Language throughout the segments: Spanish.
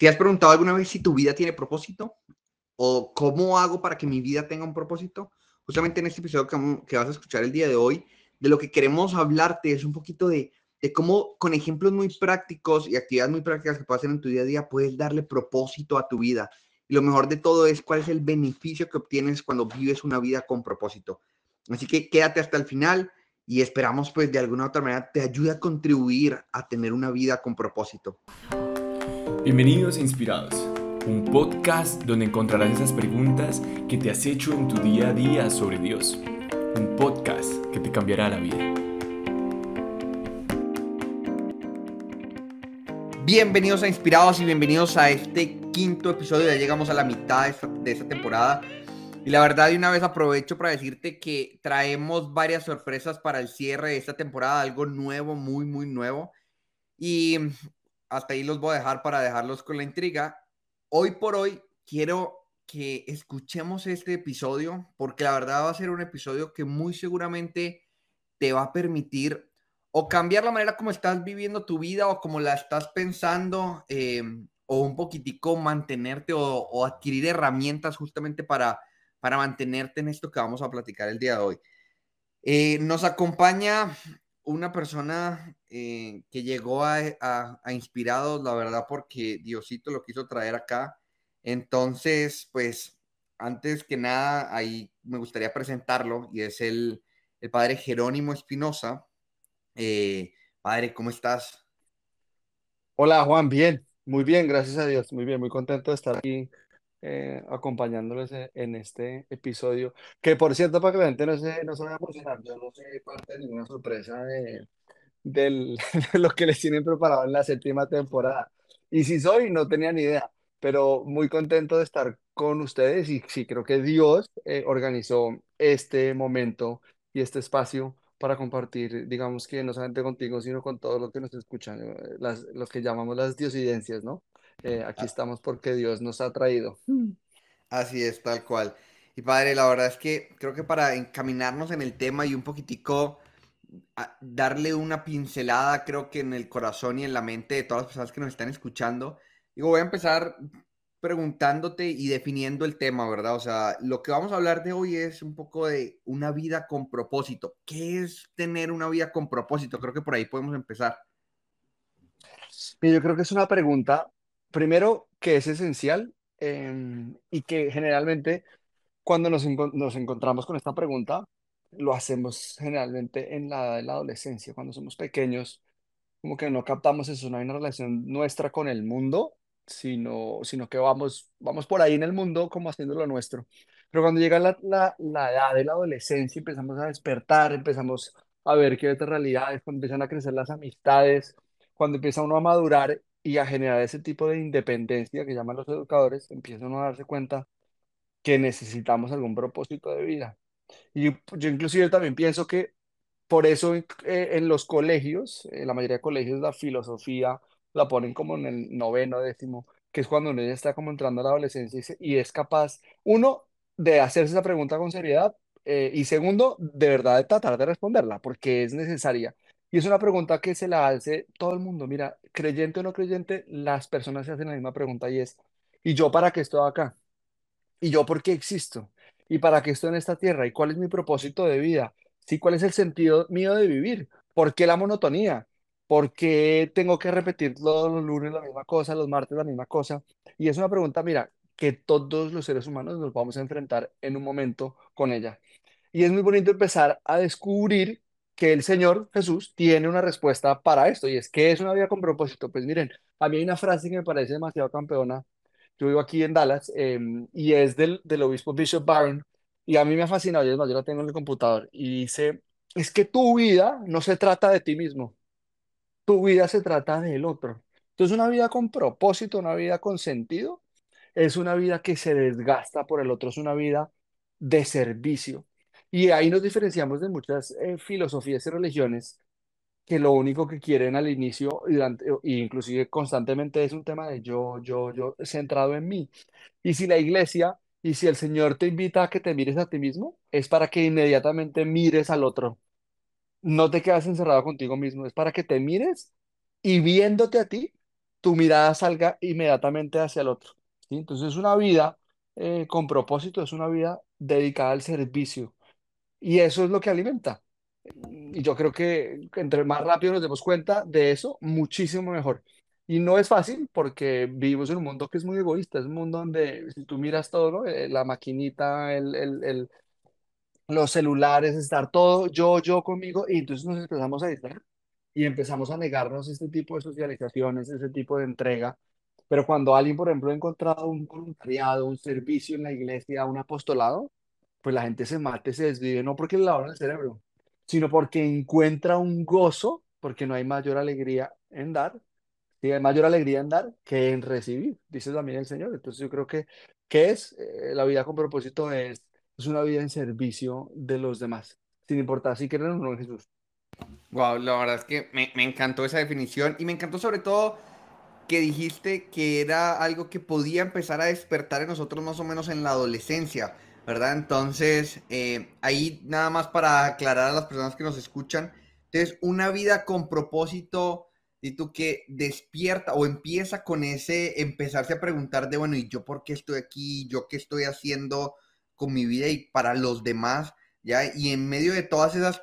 ¿Te has preguntado alguna vez si tu vida tiene propósito? ¿O cómo hago para que mi vida tenga un propósito? Justamente en este episodio que, vas a escuchar el día de hoy, de lo que queremos hablarte es un poquito de, cómo con ejemplos muy prácticos y actividades muy prácticas que hacer en tu día a día puedes darle propósito a tu vida. Y lo mejor de todo es cuál es el beneficio que obtienes cuando vives una vida con propósito. Así que quédate hasta el final y esperamos pues de alguna otra manera te ayude a contribuir a tener una vida con propósito. Bienvenidos a Inspirados, un podcast donde encontrarás esas preguntas que te has hecho en tu día a día sobre Dios. Un podcast que te cambiará la vida. Bienvenidos a Inspirados y bienvenidos a este quinto episodio. Ya llegamos a la mitad de esta, temporada. Y la verdad, de una vez aprovecho para decirte que traemos varias sorpresas para el cierre de esta temporada, algo nuevo, muy, muy nuevo. Y hasta ahí los voy a dejar para dejarlos con la intriga. Hoy por hoy quiero que escuchemos este episodio porque la verdad va a ser un episodio que muy seguramente te va a permitir o cambiar la manera como estás viviendo tu vida o como la estás pensando em, o un poquitico mantenerte o, adquirir herramientas justamente para, para mantenerte en esto que vamos a platicar el día de hoy. Eh, nos acompaña una persona eh, que llegó a, a, Inspirados, la verdad, porque Diosito lo quiso traer acá. Entonces, pues, antes que nada, ahí me gustaría presentarlo y es el, el padre Jerónimo Espinosa. Eh, padre, ¿cómo estás? Hola, Juan, bien, muy bien, gracias a Dios, muy bien, muy contento de estar aquí eh, acompañándoles e, en este episodio. Que por cierto, para que la gente no se, no se vaya a emocionar, yo no soy parte de ninguna sorpresa de, del, de lo que les tienen preparado en la séptima temporada. Y si soy, no tenía ni idea, pero muy contento de estar con ustedes y sí, creo que Dios eh, organizó este momento y este espacio para compartir, digamos que no solamente contigo, sino con todos los que nos escuchan, eh, las, los que llamamos las diosidencias, ¿no? Eh, aquí ah. estamos porque Dios nos ha traído. Así es, tal cual. Y padre, la verdad es que creo que para encaminarnos en el tema y un poquitico darle una pincelada, creo que en el corazón y en la mente de todas las personas que nos están escuchando, digo, voy a empezar preguntándote y definiendo el tema, ¿verdad? O sea, lo que vamos a hablar de hoy es un poco de una vida con propósito. ¿Qué es tener una vida con propósito? Creo que por ahí podemos empezar. Yo creo que es una pregunta primero, que es esencial em, y que generalmente cuando nos, nos, encontramos con esta pregunta, lo hacemos generalmente en la edad de la adolescencia, cuando somos pequeños, como que no captamos eso, no hay una relación nuestra con el mundo, sino, sino que vamos, vamos por ahí en el mundo como haciendo lo nuestro. Pero cuando llega la, la, la edad de la adolescencia, empezamos a despertar, empezamos a ver qué otras realidades, cuando empiezan a crecer las amistades, cuando empieza uno a madurar y a generar ese tipo de independencia que llaman los educadores, empiezan a darse cuenta que necesitamos algún propósito de vida. Y yo inclusive también pienso que por eso eh, en los colegios, en la mayoría de colegios, la filosofía la ponen como en el noveno, décimo, que es cuando uno ya está como entrando a la adolescencia y, es capaz, uno, de hacerse esa pregunta con seriedad eh, y segundo, de verdad de tratar de responderla, porque es necesaria. Y es una pregunta que se la hace todo el mundo. Mira, creyente o no creyente, las personas se hacen la misma pregunta y es, ¿y yo para qué estoy acá? ¿Y yo por qué existo? ¿Y para qué estoy en esta tierra? ¿Y cuál es mi propósito de vida? ¿Sí? ¿Cuál es el sentido mío de vivir? ¿Por qué la monotonía? ¿Por qué tengo que repetir todos los lunes la misma cosa, los martes la misma cosa? Y es una pregunta, mira, que todos los seres humanos nos vamos a enfrentar en un momento con ella. Y es muy bonito empezar a descubrir que el Señor Jesús tiene una respuesta para esto, y es que es una vida con propósito. Pues miren, a mí hay una frase que me parece demasiado campeona. Yo vivo aquí en Dallas em, y es del, del obispo Bishop Barron, y a mí me ha fascinado, y es más, yo la tengo en el computador, y dice, es que tu vida no se trata de ti mismo, tu vida se trata del otro. Entonces, una vida con propósito, una vida con sentido, es una vida que se desgasta por el otro, es una vida de servicio. Y ahí nos diferenciamos de muchas eh, filosofías y religiones que lo único que quieren al inicio y durante, inclusive constantemente es un tema de yo, yo, yo, centrado en mí. Y si la iglesia y si el Señor te invita a que te mires a ti mismo, es para que inmediatamente mires al otro. No te quedas encerrado contigo mismo, es para que te mires y viéndote a ti, tu mirada salga inmediatamente hacia el otro. ¿sí? Entonces, una vida eh, con propósito es una vida dedicada al servicio y eso es lo que alimenta. Y yo creo que entre más rápido nos demos cuenta de eso, muchísimo mejor. Y no es fácil porque vivimos en un mundo que es muy egoísta, es un mundo donde si tú miras todo. Eh, La maquinita, el, el, los celulares, estar todo yo, yo conmigo, y entonces nos empezamos a distraer y empezamos a negarnos este tipo de socializaciones, ese tipo de entrega. Pero cuando alguien, por ejemplo, ha encontrado un voluntariado, un servicio en la iglesia, un apostolado, pues la gente se mate, se desvive, no porque le lavan el cerebro, sino porque encuentra un gozo, porque no hay mayor alegría en dar, y hay mayor alegría en dar que en recibir, dice también el Señor. Entonces yo creo que, ¿qué es? Eh, la vida con propósito es, es una vida en servicio de los demás, sin importar si creen o no en Jesús. Wow, la verdad es que me, me encantó esa definición y me encantó sobre todo que dijiste que era algo que podía empezar a despertar en nosotros más o menos en la adolescencia, ¿verdad? Entonces, eh, ahí nada más para aclarar a las personas que nos escuchan, entonces una vida con propósito, y tú que despierta o empieza con ese empezarse a preguntar de, bueno, ¿y yo por qué estoy aquí? ¿Yo qué estoy haciendo con mi vida y para los demás? ¿Ya? Y en medio de todas esas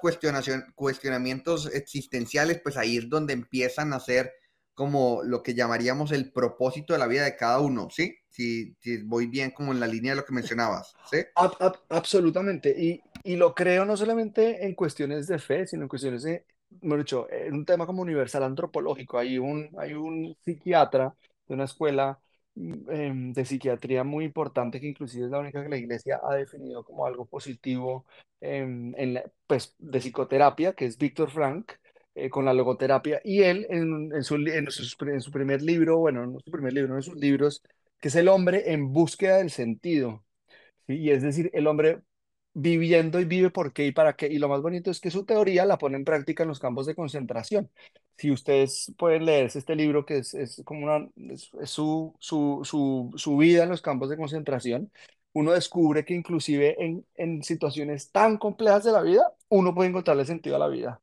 cuestionamientos existenciales, pues ahí es donde empiezan a ser como lo que llamaríamos el propósito de la vida de cada uno, ¿sí? Si, si voy bien como en la línea de lo que mencionabas, ¿sí? Ab- ab- absolutamente. Y, y lo creo no solamente en cuestiones de fe, sino en cuestiones de, mejor dicho, en un tema como universal antropológico. Hay un, hay un psiquiatra de una escuela em, de psiquiatría muy importante que inclusive es la única que la iglesia ha definido como algo positivo em, en la- pues, de psicoterapia, que es Víctor Frank. Eh, con la logoterapia, y él en, en su, en su, en su primer libro, bueno, no su primer libro, en sus libros, que es El hombre en búsqueda del sentido. ¿sí? Y es decir, el hombre viviendo y vive por qué y para qué. Y lo más bonito es que su teoría la pone en práctica en los campos de concentración. Si ustedes pueden leerse este libro, que es, es como una, es su, su, su, su vida en los campos de concentración, uno descubre que inclusive en, en situaciones tan complejas de la vida, uno puede encontrarle sentido a la vida.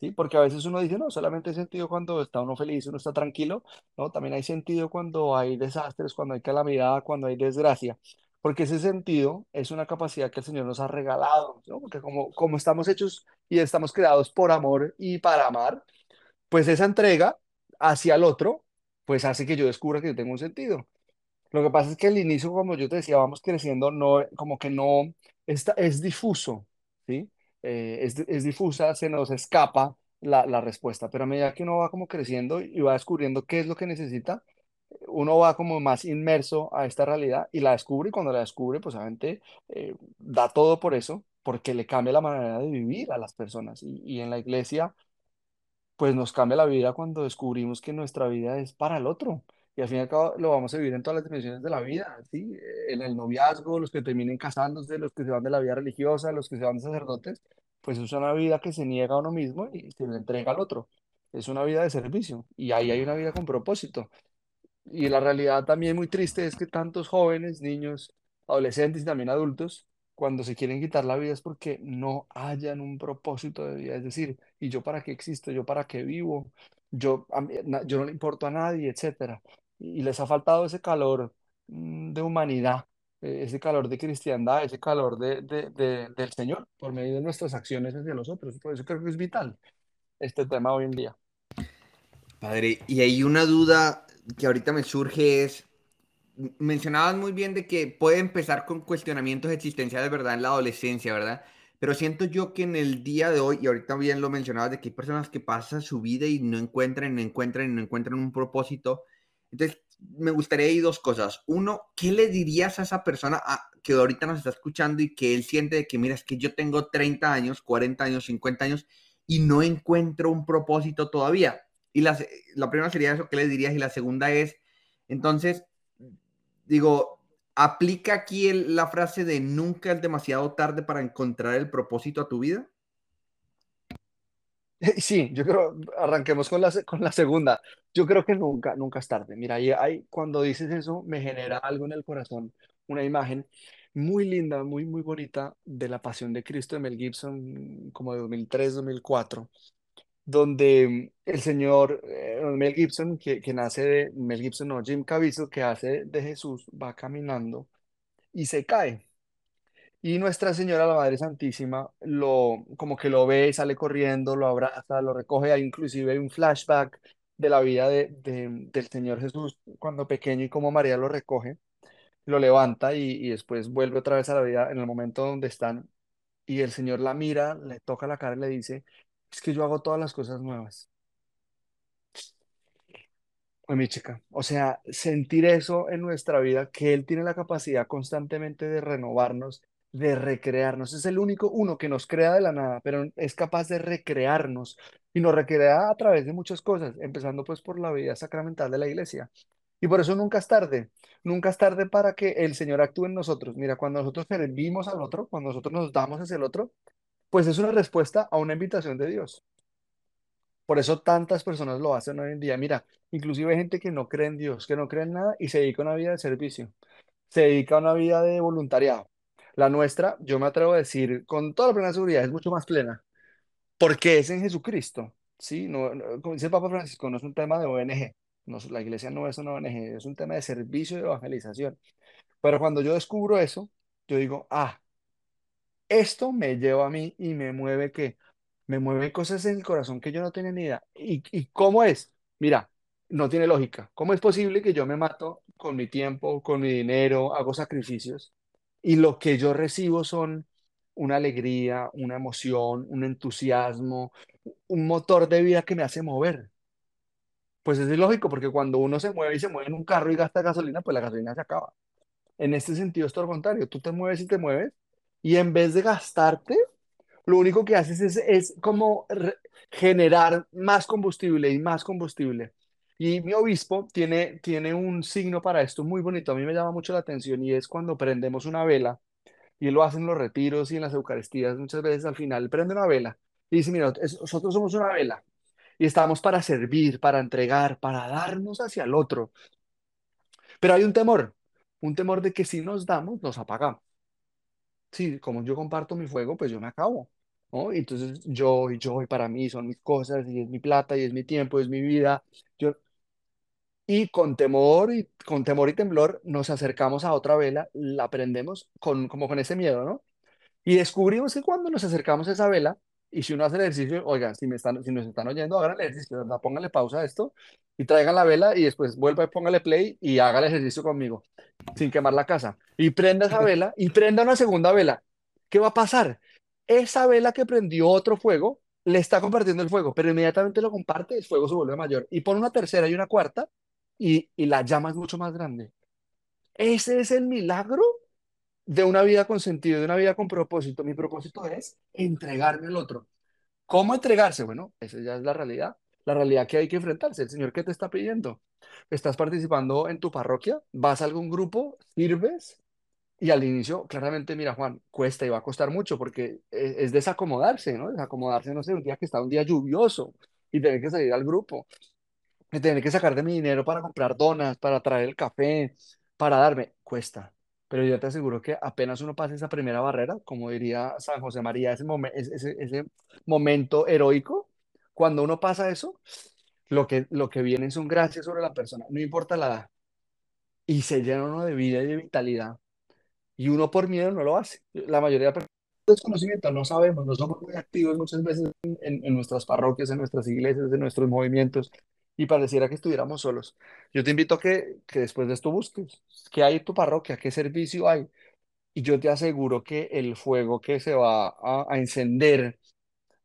¿Sí? Porque a veces uno dice, no, solamente hay sentido cuando está uno feliz, uno está tranquilo, ¿no? También hay sentido cuando hay desastres, cuando hay calamidad, cuando hay desgracia. Porque ese sentido es una capacidad que el Señor nos ha regalado, ¿no? Porque como, como estamos hechos y estamos creados por amor y para amar, pues esa entrega hacia el otro, pues hace que yo descubra que yo tengo un sentido. Lo que pasa es que al inicio, como yo te decía, vamos creciendo, no, como que no, está, es difuso, ¿sí? Eh, es, es difusa, se nos escapa la, respuesta, pero a medida que uno va como creciendo y va descubriendo qué es lo que necesita, uno va como más inmerso a esta realidad y la descubre y cuando la descubre, pues obviamente eh, da todo por eso, porque le cambia la manera de vivir a las personas. Y, y en la iglesia, pues nos cambia la vida cuando descubrimos que nuestra vida es para el otro. Y al fin y al cabo lo vamos a vivir en todas las dimensiones de la vida, ¿sí? En el noviazgo, los que terminen casándose, los que se van de la vida religiosa, los que se van de sacerdotes, pues es una vida que se niega a uno mismo y se le entrega al otro. Es una vida de servicio y ahí hay una vida con propósito. Y la realidad también muy triste es que tantos jóvenes, niños, adolescentes y también adultos, cuando se quieren quitar la vida es porque no hayan un propósito de vida. Es decir, ¿y yo para qué existo? ¿Yo para qué vivo? Yo, yo no le importo a nadie, etcétera. Y les ha faltado ese calor mm, de humanidad, eh, ese calor de cristiandad, ese calor de, de- de- del Señor por medio de nuestras acciones hacia los otros. Por eso creo que es vital este tema hoy en día. Padre, y hay una duda que ahorita me surge es, mencionabas muy bien de que puede empezar con cuestionamientos existenciales, ¿verdad? En la adolescencia, ¿verdad? Pero siento yo que en el día de hoy, y ahorita bien lo mencionabas, de que hay personas que pasan su vida y no encuentran, no encuentran, no encuentran un propósito. Entonces, me gustaría ir dos cosas. Uno, ¿qué le dirías a esa persona que ahorita nos está escuchando y que él siente de que, mira, es que yo tengo 30 años, 40 años, 50 años y no encuentro un propósito todavía? Y la, la primera sería eso, ¿qué le dirías? Y la segunda es, entonces, digo, ¿aplica aquí el- la frase de nunca es demasiado tarde para encontrar el propósito a tu vida? Sí, yo creo, arranquemos con la, con la segunda. Yo creo que nunca, nunca es tarde. Mira, ahí, cuando dices eso, me genera algo en el corazón, una imagen muy linda, muy, muy bonita de la Pasión de Cristo de Mel Gibson, como de 2003, 2004. donde el señor eh, Mel Gibson, que, que nace de Mel Gibson, no, Jim Caviezel, que hace de Jesús, va caminando y se cae. Y Nuestra Señora, la Madre Santísima, lo, como que lo ve, sale corriendo, lo abraza, lo recoge, hay inclusive un flashback de la vida de, de- del Señor Jesús cuando pequeño y como María lo recoge, lo levanta y, y después vuelve otra vez a la vida en el momento donde están. Y el Señor la mira, le toca la cara y le dice, es que yo hago todas las cosas nuevas. Pues mi chica, o sea, sentir eso en nuestra vida, que Él tiene la capacidad constantemente de renovarnos, de recrearnos. Es el único uno que nos crea de la nada, pero es capaz de recrearnos y nos recrea a través de muchas cosas, empezando pues por la vida sacramental de la iglesia. Y por eso nunca es tarde, nunca es tarde para que el Señor actúe en nosotros. Mira, cuando nosotros servimos al otro, cuando nosotros nos damos hacia el otro, pues es una respuesta a una invitación de Dios. Por eso tantas personas lo hacen hoy en día. Mira, inclusive hay gente que no cree en Dios, que no cree en nada y se dedica a una vida de servicio, se dedica a una vida de voluntariado. La nuestra, yo me atrevo a decir con toda la plena seguridad, es mucho más plena, porque es en Jesucristo. ¿sí? No, como dice el Papa Francisco, no es un tema de ONG. La iglesia no es una ONG, es un tema de servicio y evangelización. Pero cuando yo descubro eso, yo digo, ah, esto me lleva a mí y me mueve que me mueve cosas en el corazón que yo no tenía ni idea. ¿Y, y cómo es? Mira, no tiene lógica. ¿Cómo es posible que yo me mato con mi tiempo, con mi dinero, hago sacrificios y lo que yo recibo son una alegría, una emoción, un entusiasmo, un motor de vida que me hace mover? Pues es ilógico porque cuando uno se mueve y se mueve en un carro y gasta gasolina, pues la gasolina se acaba. En este sentido es todo lo contrario. Tú te mueves y te mueves y en vez de gastarte, lo único que haces es, es como generar más combustible y más combustible. Y mi obispo tiene, tiene un signo para esto muy bonito. A mí me llama mucho la atención y es cuando prendemos una vela, y lo hace en los retiros y en las Eucaristías, muchas veces al final prende una vela y dice, mira, es- nosotros somos una vela y estamos para servir, para entregar, para darnos hacia el otro. Pero hay un temor, un temor de que si nos damos, nos apagamos. Sí, como yo comparto mi fuego, pues yo me acabo, ¿no? Entonces yo y yo y para mí son mis cosas y es mi plata y es mi tiempo, es mi vida. Yo, y con temor y con temor y temblor nos acercamos a otra vela, la prendemos con como con ese miedo, ¿no? Y descubrimos que cuando nos acercamos a esa vela, y si uno hace el ejercicio, oigan, si, me están, si nos están oyendo, hagan el ejercicio, ¿verdad? Pónganle pausa a esto y traigan la vela y después vuelva y póngale play y haga el ejercicio conmigo, sin quemar la casa. Y prenda esa vela y prenda una segunda vela. ¿Qué va a pasar? Esa vela que prendió otro fuego le está compartiendo el fuego, pero inmediatamente lo comparte, el fuego se vuelve mayor. Y pone una tercera y una cuarta y, y la llama es mucho más grande. Ese es el milagro de una vida con sentido, de una vida con propósito. Mi propósito es entregarme al otro. ¿Cómo entregarse? Bueno, esa ya es la realidad. La realidad que hay que enfrentarse. El Señor, ¿qué te está pidiendo? ¿Estás participando en tu parroquia? ¿Vas a algún grupo? ¿Sirves? Y al inicio, claramente, mira, Juan, cuesta y va a costar mucho porque es, es desacomodarse, ¿no? Desacomodarse, no sé, un día que está un día lluvioso y tener que salir al grupo de tener que sacar de mi dinero para comprar donas, para traer el café, para darme, cuesta. Pero yo te aseguro que apenas uno pasa esa primera barrera, como diría San José María, ese, momen- ese, ese- momento heroico, cuando uno pasa eso, lo que, lo que vienen son gracias sobre la persona, no importa la edad, y se llena uno de vida y de vitalidad. Y uno por miedo no lo hace. La mayoría de personas desconocimiento, no sabemos, no somos muy activos muchas veces en- en nuestras parroquias, en nuestras iglesias, en nuestros movimientos, y pareciera que estuviéramos solos. Yo te invito a que, que después de esto busques qué hay en tu parroquia, qué servicio hay, y yo te aseguro que el fuego que se va a, encender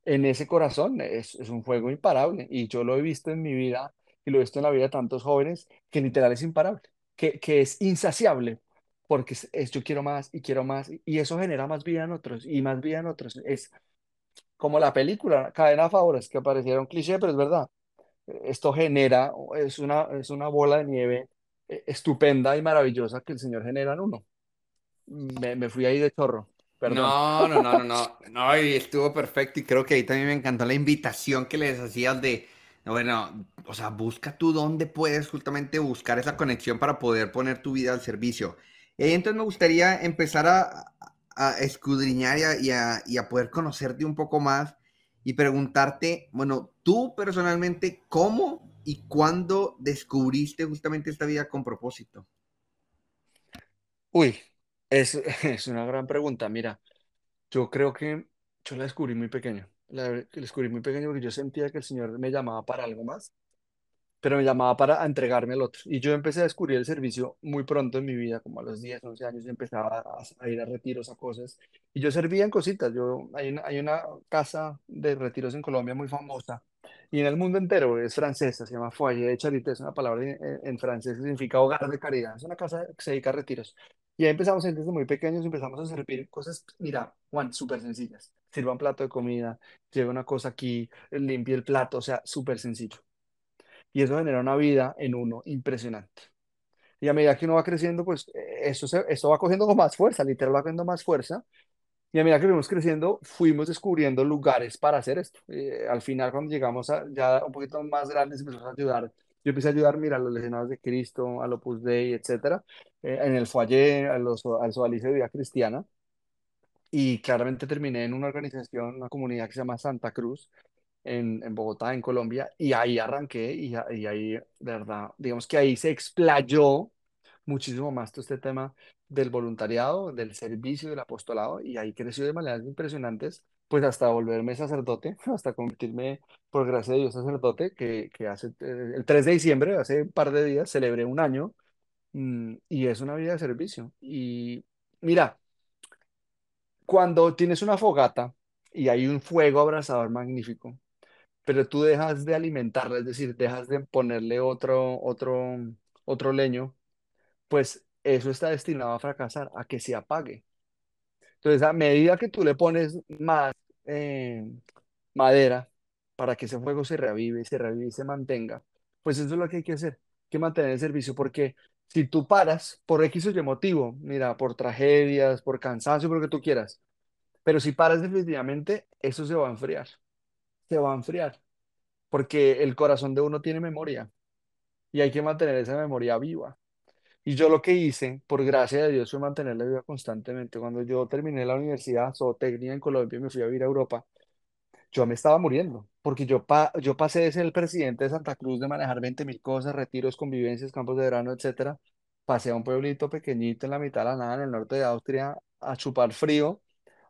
en ese corazón es, es un fuego imparable, y yo lo he visto en mi vida, y lo he visto en la vida de tantos jóvenes, que literal es imparable, que, que es insaciable. Porque es, yo quiero más y quiero más, y eso genera más vida en otros y más vida en otros. Es, como la película Cadena de Favores, que pareciera un cliché, pero es verdad. Esto genera, es una, es una bola de nieve eh, estupenda y maravillosa que el Señor genera en uno. Me, me fui ahí de chorro, perdón. No, no, no, no, no, no, y estuvo perfecto y creo que ahí también me encantó la invitación que les hacías de, bueno, o sea, busca tú dónde puedes justamente buscar esa conexión para poder poner tu vida al servicio. Y entonces me gustaría empezar a, a escudriñar y a, y a- y a poder conocerte un poco más y preguntarte, bueno, tú personalmente, ¿cómo y cuándo descubriste justamente esta vida con propósito? Uy, es, es una gran pregunta. Mira, yo creo que yo la descubrí muy pequeño. La descubrí muy pequeño porque yo sentía que el Señor me llamaba para algo más pero me llamaba para entregarme al otro. Y yo empecé a descubrir el servicio muy pronto en mi vida, como a los 10, 11 años, empezaba a, ir a retiros, a cosas. Y yo servía en cositas. Yo, hay, una, hay una casa de retiros en Colombia muy famosa y en el mundo entero, es francesa, se llama Foyer de Charité, es una palabra en, en, francés que significa hogar de caridad. Es una casa que se dedica a retiros. Y ahí empezamos desde muy pequeños, empezamos a servir cosas, mira, Juan, súper sencillas. Sirva un plato de comida, lleve una cosa aquí, limpie el plato, o sea, súper sencillo y eso genera una vida en uno impresionante. Y a medida que uno va creciendo, pues eh, eso, se, eso va cogiendo más fuerza, literal va cogiendo más fuerza. Y a medida que fuimos creciendo, fuimos descubriendo lugares para hacer esto. Eh, al final, cuando llegamos a, ya un poquito más grandes, empezamos a ayudar. Yo empecé a ayudar, mira, a los lesionados de Cristo, al Opus Dei, etcétera, eh, en el foyer, a los, al Sodalice de Vida Cristiana. Y claramente terminé en una organización, una comunidad que se llama Santa Cruz, en, en, Bogotá, en Colombia, y ahí arranqué y, y, ahí, de verdad, digamos que ahí se explayó muchísimo más todo este tema del voluntariado, del servicio, del apostolado, y ahí creció de maneras impresionantes, pues hasta volverme sacerdote, hasta convertirme, por gracia de Dios, sacerdote, que, que hace eh, el 3 de diciembre, hace un par de días, celebré un año, mmm, y es una vida de servicio. Y mira, cuando tienes una fogata y hay un fuego abrasador magnífico, pero tú dejas de alimentarla, es decir, dejas de ponerle otro, otro, otro leño, pues eso está destinado a fracasar, a que se apague. Entonces, a medida que tú le pones más eh, madera para que ese fuego se reavive, se reavive y se mantenga, pues eso es lo que hay que hacer, que mantener el servicio, porque si tú paras por X o Y motivo, mira, por tragedias, por cansancio, por lo que tú quieras, pero si paras definitivamente, eso se va a enfriar se va a enfriar, porque el corazón de uno tiene memoria y hay que mantener esa memoria viva. Y yo lo que hice, por gracia de Dios, fue mantenerla viva constantemente. Cuando yo terminé la universidad zootecnia en Colombia y me fui a vivir a Europa, yo me estaba muriendo, porque yo, pa yo pasé de ser el presidente de Santa Cruz, de manejar 20 mil cosas, retiros, convivencias, campos de verano, etcétera, pasé a un pueblito pequeñito en la mitad de la nada, en el norte de Austria, a chupar frío,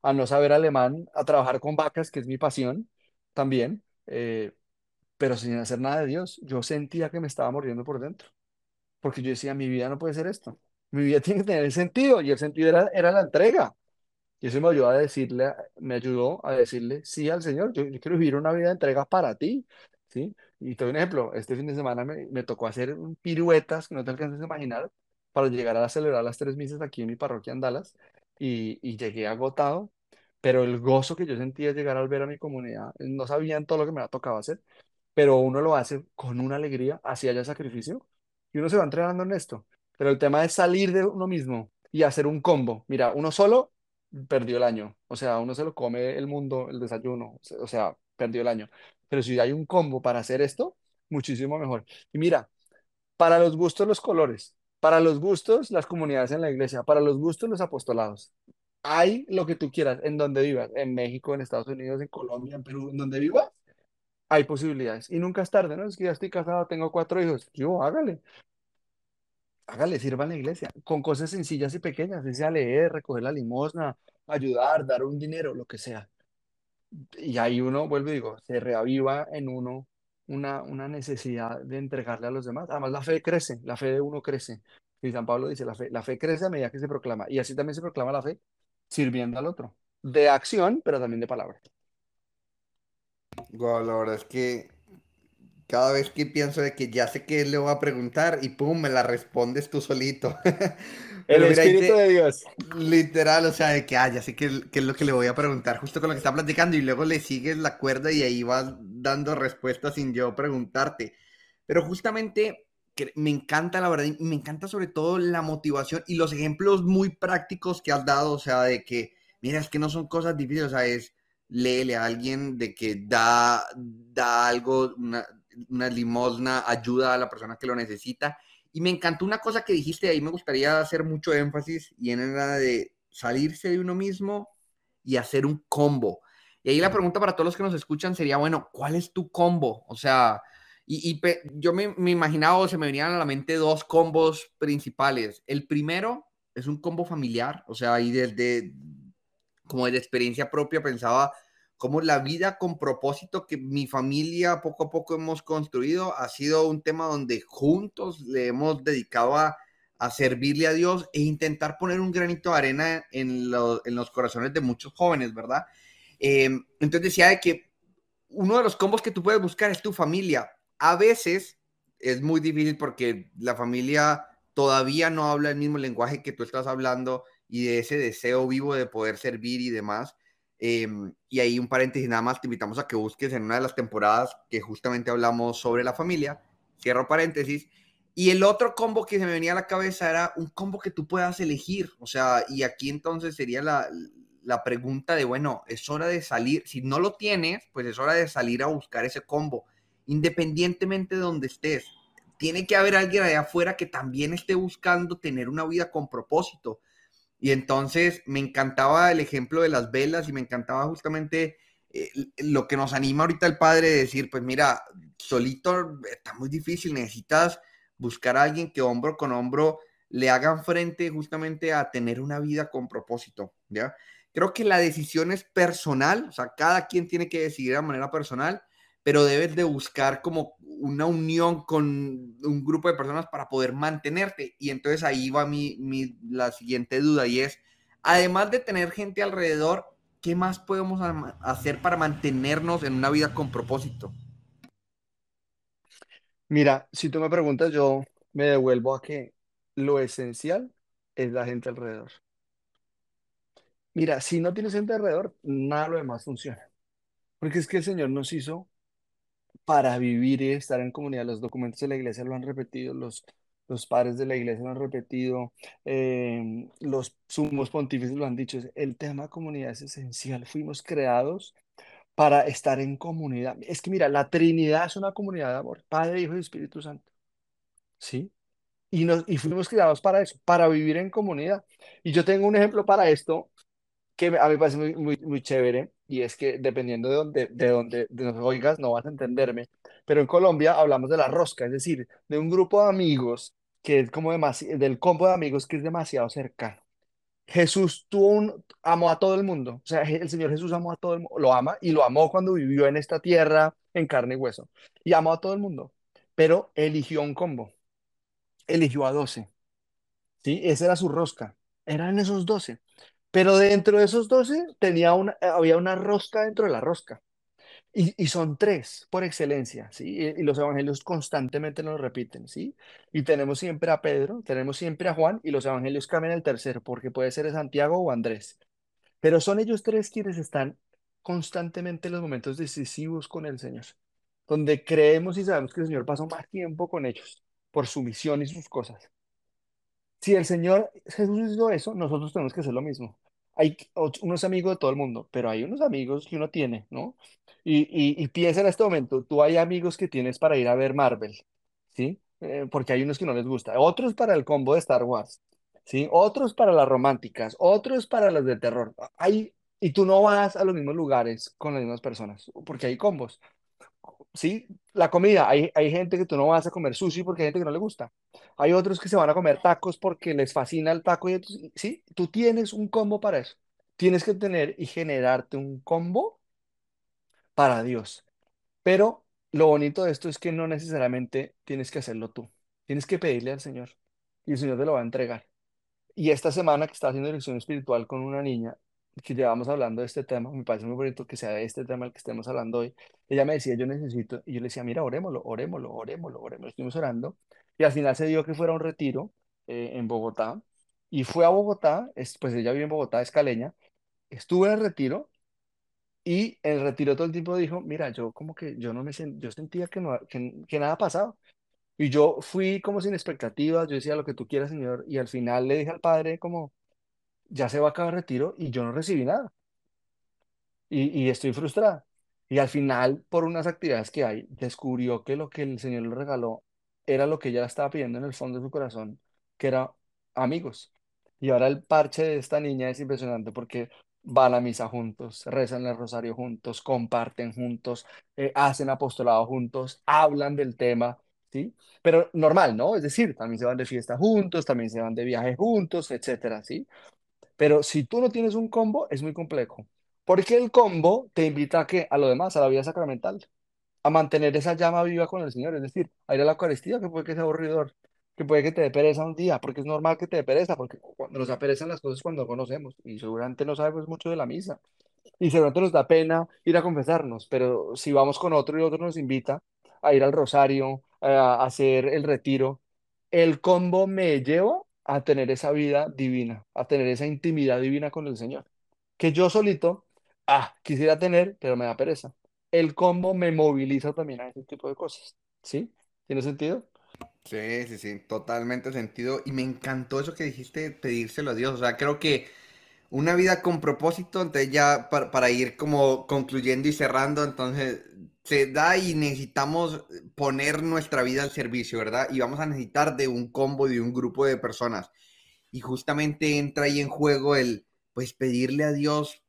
a no saber alemán, a trabajar con vacas, que es mi pasión, también, eh, pero sin hacer nada de Dios. Yo sentía que me estaba muriendo por dentro, porque yo decía, mi vida no puede ser esto, mi vida tiene que tener sentido, y el sentido era, era la entrega. Y eso me ayudó a decirle, me ayudó a decirle sí al Señor, yo, quiero vivir una vida de entrega para ti, ¿sí? Y te doy un ejemplo, este fin de semana me, me tocó hacer piruetas que no te alcances a imaginar para llegar a celebrar las tres misas aquí en mi parroquia en Dallas y, y llegué agotado, pero el gozo que yo sentía llegar al ver a mi comunidad, eh, no sabían todo lo que me ha tocado hacer, pero uno lo hace con una alegría, así haya sacrificio, y uno se va entrenando en esto. Pero el tema es salir de uno mismo y hacer un combo. Mira, uno solo perdió el año, o sea, uno se lo come el mundo, el desayuno, o sea, perdió el año. Pero si hay un combo para hacer esto, muchísimo mejor. Y mira, para los gustos los colores, para los gustos las comunidades en la iglesia, para los gustos los apostolados hay lo que tú quieras, en donde vivas, en México, en Estados Unidos, en Colombia, en Perú, en donde vivas, hay posibilidades. Y nunca es tarde, ¿no? Es que ya estoy casado, tengo cuatro hijos. Yo, hágale. Hágale, sirva en la iglesia, con cosas sencillas y pequeñas, sea leer, recoger la limosna, ayudar, dar un dinero, lo que sea. Y ahí uno, vuelve y digo, se reaviva en uno una, una necesidad de entregarle a los demás. Además, la fe crece, la fe de uno crece. Y San Pablo dice, la fe, la fe crece a medida que se proclama. Y así también se proclama la fe sirviendo al otro. De acción, pero también de palabra. Wow, la verdad es que cada vez que pienso de que ya sé qué le voy a preguntar y pum, me la respondes tú solito. El Espíritu de Dios. Literal, o sea, de que, ah, ya sé qué, es lo que le voy a preguntar justo con lo que está platicando y luego le sigues la cuerda y ahí vas dando respuestas sin yo preguntarte. Pero justamente me encanta la verdad me encanta sobre todo la motivación y los ejemplos muy prácticos que has dado, o sea, de que, mira, es que no son cosas difíciles, o sea, es léele a alguien de que da, da algo, una, una limosna, ayuda a la persona que lo necesita. Y me encantó una cosa que dijiste ahí, me gustaría hacer mucho énfasis y en la de salirse de uno mismo y hacer un combo. Y ahí la pregunta para todos los que nos escuchan sería, bueno, ¿cuál es tu combo? O sea, y, yo me, imaginaba se me venían a la mente dos combos principales. El primero es un combo familiar, o sea, ahí desde, como de experiencia propia, pensaba cómo la vida con propósito que mi familia poco a poco hemos construido ha sido un tema donde juntos le hemos dedicado a, servirle a Dios e intentar poner un granito de arena en, en los corazones de muchos jóvenes, ¿verdad? Em, entonces decía de que uno de los combos que tú puedes buscar es tu familia. A veces es muy difícil porque la familia todavía no habla el mismo lenguaje que tú estás hablando y de ese deseo vivo de poder servir y demás. Em, y ahí un paréntesis nada más, te invitamos a que busques en una de las temporadas que justamente hablamos sobre la familia. Cierro paréntesis. Y el otro combo que se me venía a la cabeza era un combo que tú puedas elegir. O sea, y aquí entonces sería la, la pregunta de, bueno, es hora de salir, si no lo tienes, pues es hora de salir a buscar ese combo, independientemente de donde estés. Tiene que haber alguien allá afuera que también esté buscando tener una vida con propósito. Y entonces me encantaba el ejemplo de las velas y me encantaba justamente eh, lo que nos anima ahorita el padre de decir, pues mira, solito está muy difícil, necesitas buscar a alguien que hombro con hombro le hagan frente justamente a tener una vida con propósito, ¿ya? Creo que la decisión es personal, o sea, cada quien tiene que decidir de manera personal, pero debes de buscar como una unión con un grupo de personas para poder mantenerte. Y entonces ahí va mi, mi, la siguiente duda y es, además de tener gente alrededor, ¿qué más podemos hacer para mantenernos en una vida con propósito? Mira, si tú me preguntas, yo me devuelvo a que lo esencial es la gente alrededor. Mira, si no tienes gente alrededor, nada lo demás funciona. Porque es que el Señor nos hizo para vivir y estar en comunidad. Los documentos de la iglesia lo han repetido, los, los padres de la iglesia lo han repetido, em, los sumos pontífices lo han dicho. El tema comunidad es esencial. Fuimos creados para estar en comunidad. Es que mira, la Trinidad es una comunidad de amor, Padre, Hijo y Espíritu Santo. ¿Sí? Y, nos, y fuimos creados para eso, para vivir en comunidad. Y yo tengo un ejemplo para esto que a mí me parece muy, muy, muy chévere y es que dependiendo de dónde, de dónde de nos oigas no vas a entenderme, pero en Colombia hablamos de la rosca, es decir, de un grupo de amigos que es como del combo de amigos que es demasiado cercano. Jesús tuvo un, amó a todo el mundo, o sea, el Señor Jesús amó a todo el mundo, lo ama y lo amó cuando vivió en esta tierra en carne y hueso, y amó a todo el mundo, pero eligió un combo, eligió a doce, ¿sí? Esa era su rosca, eran esos doce. Pero dentro de esos 12 tenía una, había una rosca dentro de la rosca. Y, y son tres por excelencia, ¿sí? Y, los evangelios constantemente nos repiten, ¿sí? Y tenemos siempre a Pedro, tenemos siempre a Juan, y los evangelios cambian el tercero, porque puede ser Santiago o Andrés. Pero son ellos tres quienes están constantemente en los momentos decisivos con el Señor, donde creemos y sabemos que el Señor pasó más tiempo con ellos por su misión y sus cosas. Si el Señor Jesús hizo eso, nosotros tenemos que hacer lo mismo. Hay unos amigos de todo el mundo, pero hay unos amigos que uno tiene, ¿no? Y, piensa en este momento, tú hay amigos que tienes para ir a ver Marvel, ¿sí? Eh, porque hay unos que no les gusta, otros para el combo de Star Wars, ¿sí? Otros para las románticas, otros para las de terror. Hay, y tú no vas a los mismos lugares con las mismas personas, porque hay combos. ¿Sí? La comida, hay, hay gente que tú no vas a comer sushi porque hay gente que no le gusta. Hay otros que se van a comer tacos porque les fascina el taco. Y, ¿sí? Tú tienes un combo para eso. Tienes que tener y generarte un combo para Dios. Pero lo bonito de esto es que no necesariamente tienes que hacerlo tú. Tienes que pedirle al Señor y el Señor te lo va a entregar. Y esta semana que estaba haciendo dirección espiritual con una niña, que llevamos hablando de este tema, me parece muy bonito que sea de este tema el que estemos hablando hoy, ella me decía, yo necesito, y yo le decía, mira, orémoslo, orémoslo, orémoslo, orémoslo, estuvimos orando, y al final se dio que fuera un retiro eh, en Bogotá, y fue a Bogotá, pues ella vive en Bogotá, es caleña, estuve en el retiro, y en el retiro todo el tiempo dijo, mira, yo como que yo no me sentía, yo sentía que, no, que, que nada pasaba, y yo fui como sin expectativas, yo decía lo que tú quieras, Señor, y al final le dije al Padre como, ya se va a acabar el retiro y yo no recibí nada. Y, y estoy frustrada. Y al final, por unas actividades que hay, descubrió que lo que el Señor le regaló era lo que ella estaba pidiendo en el fondo de su corazón, que era amigos. Y ahora el parche de esta niña es impresionante porque van a misa juntos, rezan el rosario juntos, comparten juntos, eh, hacen apostolado juntos, hablan del tema, ¿sí? Pero normal, ¿no? Es decir, también se van de fiesta juntos, también se van de viaje juntos, etcétera, ¿sí? Pero si tú no tienes un combo, es muy complejo. Porque el combo te invita a que a lo demás, a la vida sacramental, a mantener esa llama viva con el Señor, es decir, a ir a la Eucaristía, que puede que sea aburridor, que puede que te dé pereza un día, porque es normal que te dé pereza, porque nos aperezan las cosas cuando conocemos, y seguramente no sabemos mucho de la misa, y seguramente nos da pena ir a confesarnos, pero si vamos con otro y otro nos invita a ir al rosario, a hacer el retiro, el combo me lleva a tener esa vida divina, a tener esa intimidad divina con el Señor, que yo solito, ah, quisiera tener, pero me da pereza. El combo me moviliza también a ese tipo de cosas, ¿sí? ¿Tiene sentido? Sí, sí, sí, totalmente sentido. Y me encantó eso que dijiste, pedírselo a Dios. O sea, creo que una vida con propósito, entonces ya para, para ir como concluyendo y cerrando, entonces se da y necesitamos poner nuestra vida al servicio, ¿verdad? Y vamos a necesitar de un combo, de un grupo de personas. Y justamente entra ahí en juego el, pues, pedirle a Dios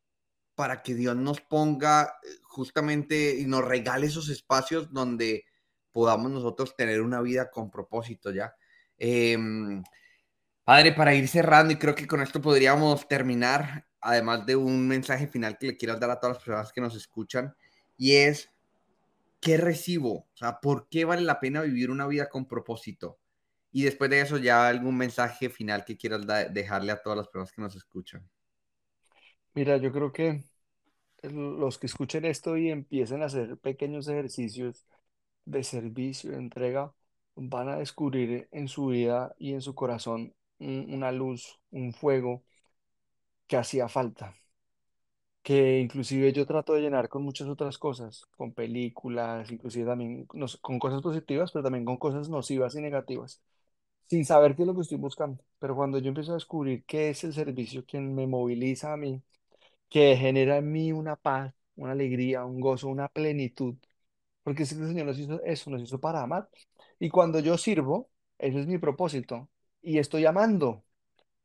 para que Dios nos ponga eh, justamente y nos regale esos espacios donde podamos nosotros tener una vida con propósito, ¿ya? Em, padre, para ir cerrando, y creo que con esto podríamos terminar, además de un mensaje final que le quieras dar a todas las personas que nos escuchan, y es, ¿qué recibo? O sea, ¿por qué vale la pena vivir una vida con propósito? Y después de eso, ya algún mensaje final que quieras dejarle a todas las personas que nos escuchan. Mira, yo creo que los que escuchen esto y empiecen a hacer pequeños ejercicios de servicio, de entrega, van a descubrir en su vida y en su corazón una luz, un fuego que hacía falta que inclusive yo trato de llenar con muchas otras cosas, con películas, inclusive también con cosas positivas, pero también con cosas nocivas y negativas, sin saber qué es lo que estoy buscando. Pero cuando yo empiezo a descubrir qué es el servicio quien me moviliza a mí, que genera en mí una paz, una alegría, un gozo, una plenitud, porque es que el Señor nos hizo eso, nos hizo para amar. Y cuando yo sirvo, ese es mi propósito, y estoy amando,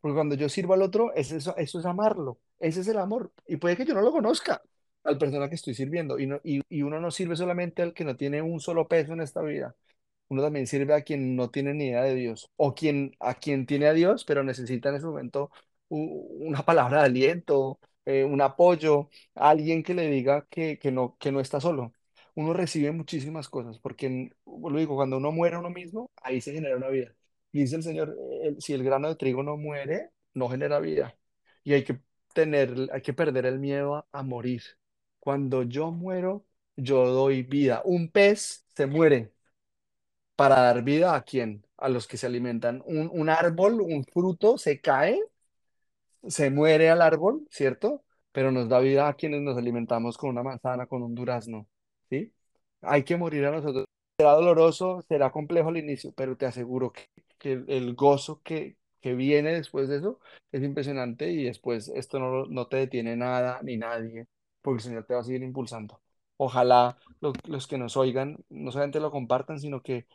porque cuando yo sirvo al otro, es eso, eso es amarlo. Ese es el amor. Y puede que yo no lo conozca al persona que estoy sirviendo. Y, no, y, y uno no sirve solamente al que no tiene un solo peso en esta vida. Uno también sirve a quien no tiene ni idea de Dios. O quien, a quien tiene a Dios, pero necesita en ese momento una palabra de aliento, eh, un apoyo, alguien que le diga que, que, no, que no está solo. Uno recibe muchísimas cosas, porque, lo digo, cuando uno muere uno mismo, ahí se genera una vida. dice el Señor, si el grano de trigo no muere, no genera vida. Y hay que tener, hay que perder el miedo a, morir. Cuando yo muero, yo doy vida. Un pez se muere para dar vida a quién? A los que se alimentan. Un, un árbol, un fruto se cae, se muere al árbol, ¿cierto? Pero nos da vida a quienes nos alimentamos con una manzana, con un durazno, ¿sí? Hay que morir a nosotros. Será doloroso, será complejo al inicio, pero te aseguro que, que el gozo que, que viene después de eso es impresionante y después esto no, no te detiene nada ni nadie, porque el Señor te va a seguir impulsando. Ojalá los que nos oigan no solamente lo compartan, sino que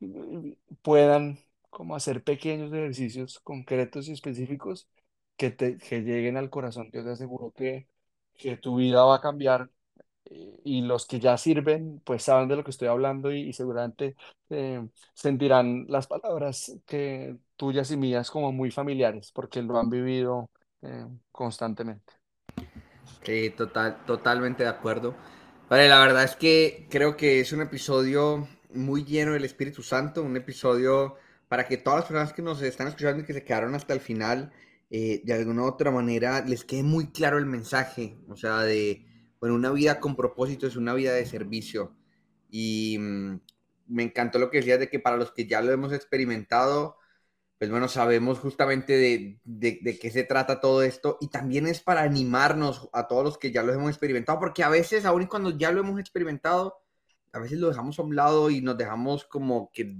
mm, puedan como hacer pequeños ejercicios concretos y específicos que, te, que lleguen al corazón. Yo te aseguro que, que tu vida va a cambiar y los que ya sirven, pues saben de lo que estoy hablando y, seguramente eh, sentirán las palabras que tuyas y mías como muy familiares, porque lo han vivido eh, constantemente. Sí, total, totalmente de acuerdo. Vale, la verdad es que creo que es un episodio muy lleno del Espíritu Santo, un episodio para que todas las personas que nos están escuchando y que se quedaron hasta el final, eh, de alguna u otra manera, les quede muy claro el mensaje, o sea, de bueno, una vida con propósito es una vida de servicio. Y mm, me encantó lo que decías de que para los que ya lo hemos experimentado, pues bueno, sabemos justamente de, de, qué se trata todo esto. Y también es para animarnos a todos los que ya lo hemos experimentado, porque a veces, aun cuando ya lo hemos experimentado, a veces lo dejamos a un lado y nos dejamos como que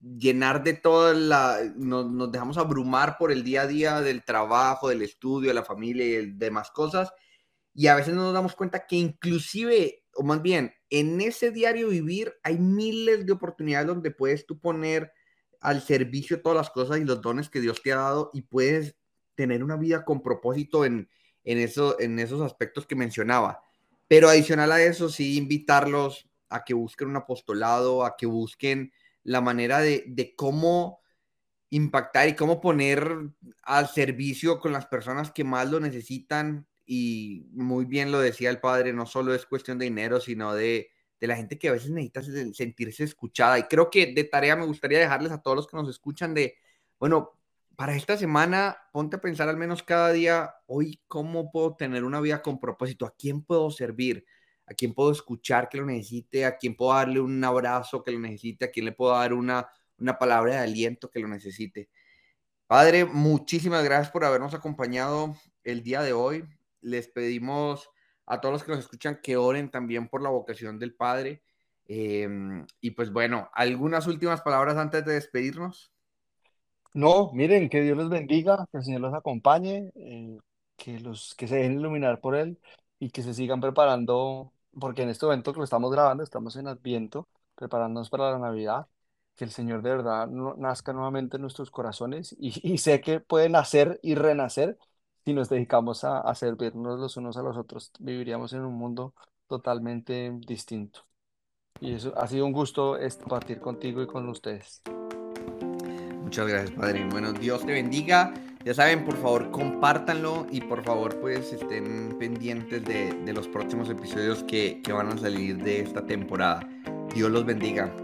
llenar de toda la, nos, nos, dejamos abrumar por el día a día del trabajo, del estudio, de la familia y demás cosas y a veces no nos damos cuenta que inclusive, o más bien, en ese diario vivir hay miles de oportunidades donde puedes tú poner al servicio todas las cosas y los dones que Dios te ha dado y puedes tener una vida con propósito en, en, eso, en esos aspectos que mencionaba. Pero adicional a eso, sí invitarlos a que busquen un apostolado, a que busquen la manera de, de cómo impactar y cómo poner al servicio con las personas que más lo necesitan. Y muy bien lo decía el padre, no solo es cuestión de dinero, sino de, de la gente que a veces necesita sentirse escuchada. Y creo que de tarea me gustaría dejarles a todos los que nos escuchan de, bueno, para esta semana, ponte a pensar al menos cada día, hoy, ¿cómo puedo tener una vida con propósito? ¿A quién puedo servir? ¿A quién puedo escuchar que lo necesite? ¿A quién puedo darle un abrazo que lo necesite? ¿A quién le puedo dar una, una palabra de aliento que lo necesite? Padre, muchísimas gracias por habernos acompañado el día de hoy. Les pedimos a todos los que nos escuchan que oren también por la vocación del Padre. Em, y pues bueno, algunas últimas palabras antes de despedirnos. No, miren, que Dios los bendiga, que el Señor los acompañe, eh, que los que se dejen iluminar por Él y que se sigan preparando, porque en este evento que lo estamos grabando, estamos en Adviento, preparándonos para la Navidad, que el Señor de verdad nazca nuevamente en nuestros corazones y, sé que puede nacer y renacer si nos dedicamos a, a servirnos los unos a los otros. Viviríamos en un mundo totalmente distinto. Y eso ha sido un gusto compartir contigo y con ustedes. Muchas gracias, Padre. Bueno, Dios te bendiga. Ya saben, por favor, compártanlo y por favor, pues estén pendientes de, los próximos episodios que, que van a salir de esta temporada. Dios los bendiga.